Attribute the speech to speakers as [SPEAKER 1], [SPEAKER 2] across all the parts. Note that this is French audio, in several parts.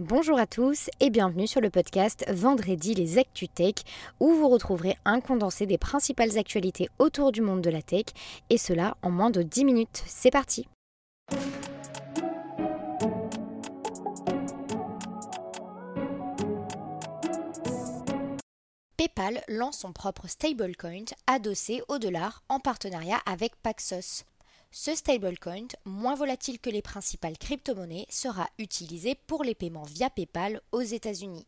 [SPEAKER 1] Bonjour à tous et bienvenue sur le podcast Vendredi les Actu Tech où vous retrouverez un condensé des principales actualités autour du monde de la tech et cela en moins de 10 minutes. C'est parti PayPal lance son propre stablecoin adossé au dollar en partenariat avec Paxos. Ce stablecoin, moins volatile que les principales crypto-monnaies, sera utilisé pour les paiements via PayPal aux États-Unis.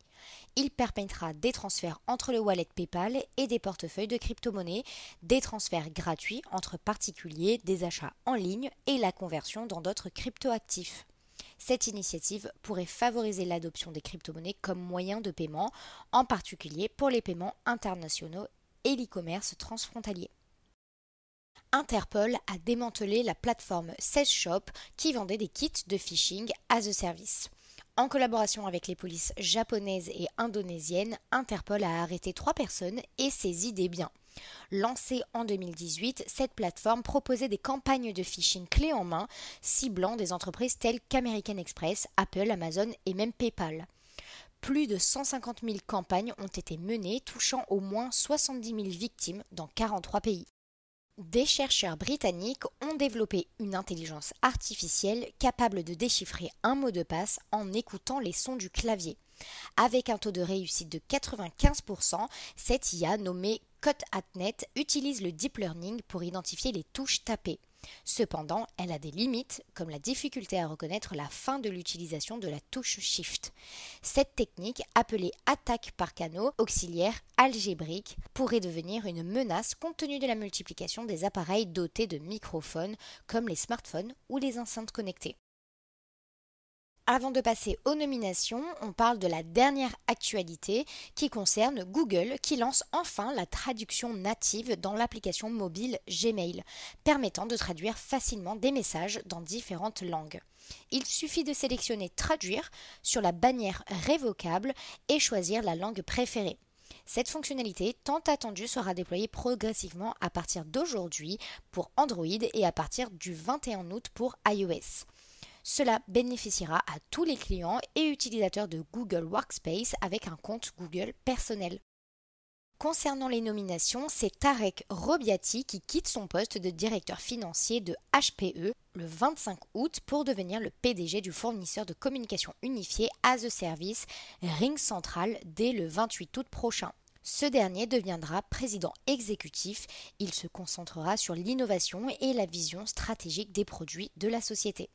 [SPEAKER 1] Il permettra des transferts entre le wallet PayPal et des portefeuilles de crypto-monnaies, des transferts gratuits entre particuliers, des achats en ligne et la conversion dans d'autres crypto-actifs. Cette initiative pourrait favoriser l'adoption des crypto-monnaies comme moyen de paiement, en particulier pour les paiements internationaux et l'e-commerce transfrontalier. Interpol a démantelé la plateforme 16shop qui vendait des kits de phishing as a service. En collaboration avec les polices japonaises et indonésiennes, Interpol a arrêté trois personnes et saisi des biens. Lancée en 2018, cette plateforme proposait des campagnes de phishing clés en main, ciblant des entreprises telles qu'American Express, Apple, Amazon et même PayPal. Plus de 150 000 campagnes ont été menées, touchant au moins 70 000 victimes dans 43 pays. Des chercheurs britanniques ont développé une intelligence artificielle capable de déchiffrer un mot de passe en écoutant les sons du clavier. Avec un taux de réussite de 95%, cette IA nommée CodeAtNet utilise le deep learning pour identifier les touches tapées. Cependant, elle a des limites, comme la difficulté à reconnaître la fin de l'utilisation de la touche Shift. Cette technique, appelée attaque par canaux auxiliaires algébriques, pourrait devenir une menace compte tenu de la multiplication des appareils dotés de microphones, comme les smartphones ou les enceintes connectées. Avant de passer aux nominations, on parle de la dernière actualité qui concerne Google qui lance enfin la traduction native dans l'application mobile Gmail, permettant de traduire facilement des messages dans différentes langues. Il suffit de sélectionner Traduire sur la bannière révocable et choisir la langue préférée. Cette fonctionnalité tant attendue sera déployée progressivement à partir d'aujourd'hui pour Android et à partir du 21 août pour iOS. Cela bénéficiera à tous les clients et utilisateurs de Google Workspace avec un compte Google personnel. Concernant les nominations, c'est Tarek Robiati qui quitte son poste de directeur financier de HPE le 25 août pour devenir le PDG du fournisseur de communication unifiée as a service Ring Central dès le 28 août prochain. Ce dernier deviendra président exécutif. Il se concentrera sur l'innovation et la vision stratégique des produits de la société.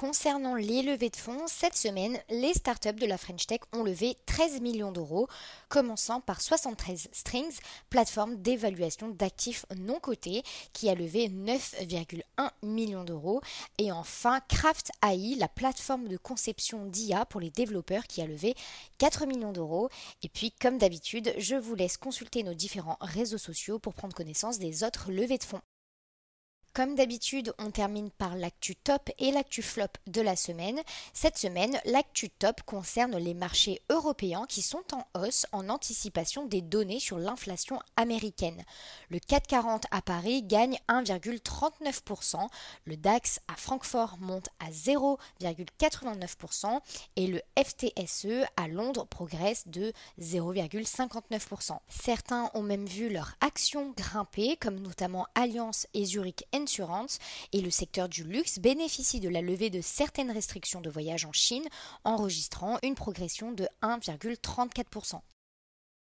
[SPEAKER 1] Concernant les levées de fonds, cette semaine, les startups de la French Tech ont levé 13 millions d'euros, commençant par 73 Strings, plateforme d'évaluation d'actifs non cotés, qui a levé 9,1 millions d'euros, et enfin Craft AI, la plateforme de conception d'IA pour les développeurs, qui a levé 4 millions d'euros. Et puis, comme d'habitude, je vous laisse consulter nos différents réseaux sociaux pour prendre connaissance des autres levées de fonds. Comme d'habitude, on termine par l'actu top et l'actu flop de la semaine. Cette semaine, l'actu top concerne les marchés européens qui sont en hausse en anticipation des données sur l'inflation américaine. Le 440 à Paris gagne 1,39%, le DAX à Francfort monte à 0,89% et le FTSE à Londres progresse de 0,59%. Certains ont même vu leurs actions grimper, comme notamment Alliance et Zurich et le secteur du luxe bénéficie de la levée de certaines restrictions de voyage en Chine, enregistrant une progression de 1,34%.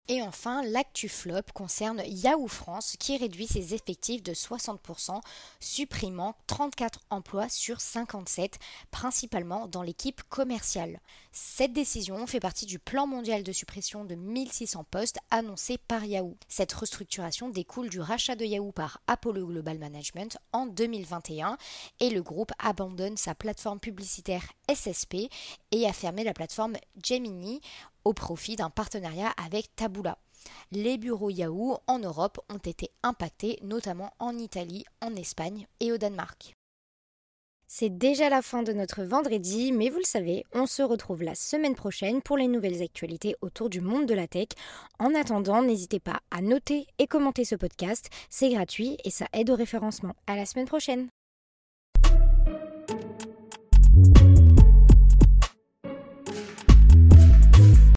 [SPEAKER 1] Et enfin, l'actu flop concerne Yahoo France qui réduit ses effectifs de 60%, supprimant 34 emplois sur 57, principalement dans l'équipe commerciale. Cette décision fait partie du plan mondial de suppression de 1600 postes annoncé par Yahoo. Cette restructuration découle du rachat de Yahoo par Apollo Global Management en 2021 et le groupe abandonne sa plateforme publicitaire SSP et a fermé la plateforme Gemini au profit d'un partenariat avec Taboola. Les bureaux Yahoo en Europe ont été impactés, notamment en Italie, en Espagne et au Danemark.
[SPEAKER 2] C'est déjà la fin de notre vendredi, mais vous le savez, on se retrouve la semaine prochaine pour les nouvelles actualités autour du monde de la tech. En attendant, n'hésitez pas à noter et commenter ce podcast, c'est gratuit et ça aide au référencement. À la semaine prochaine!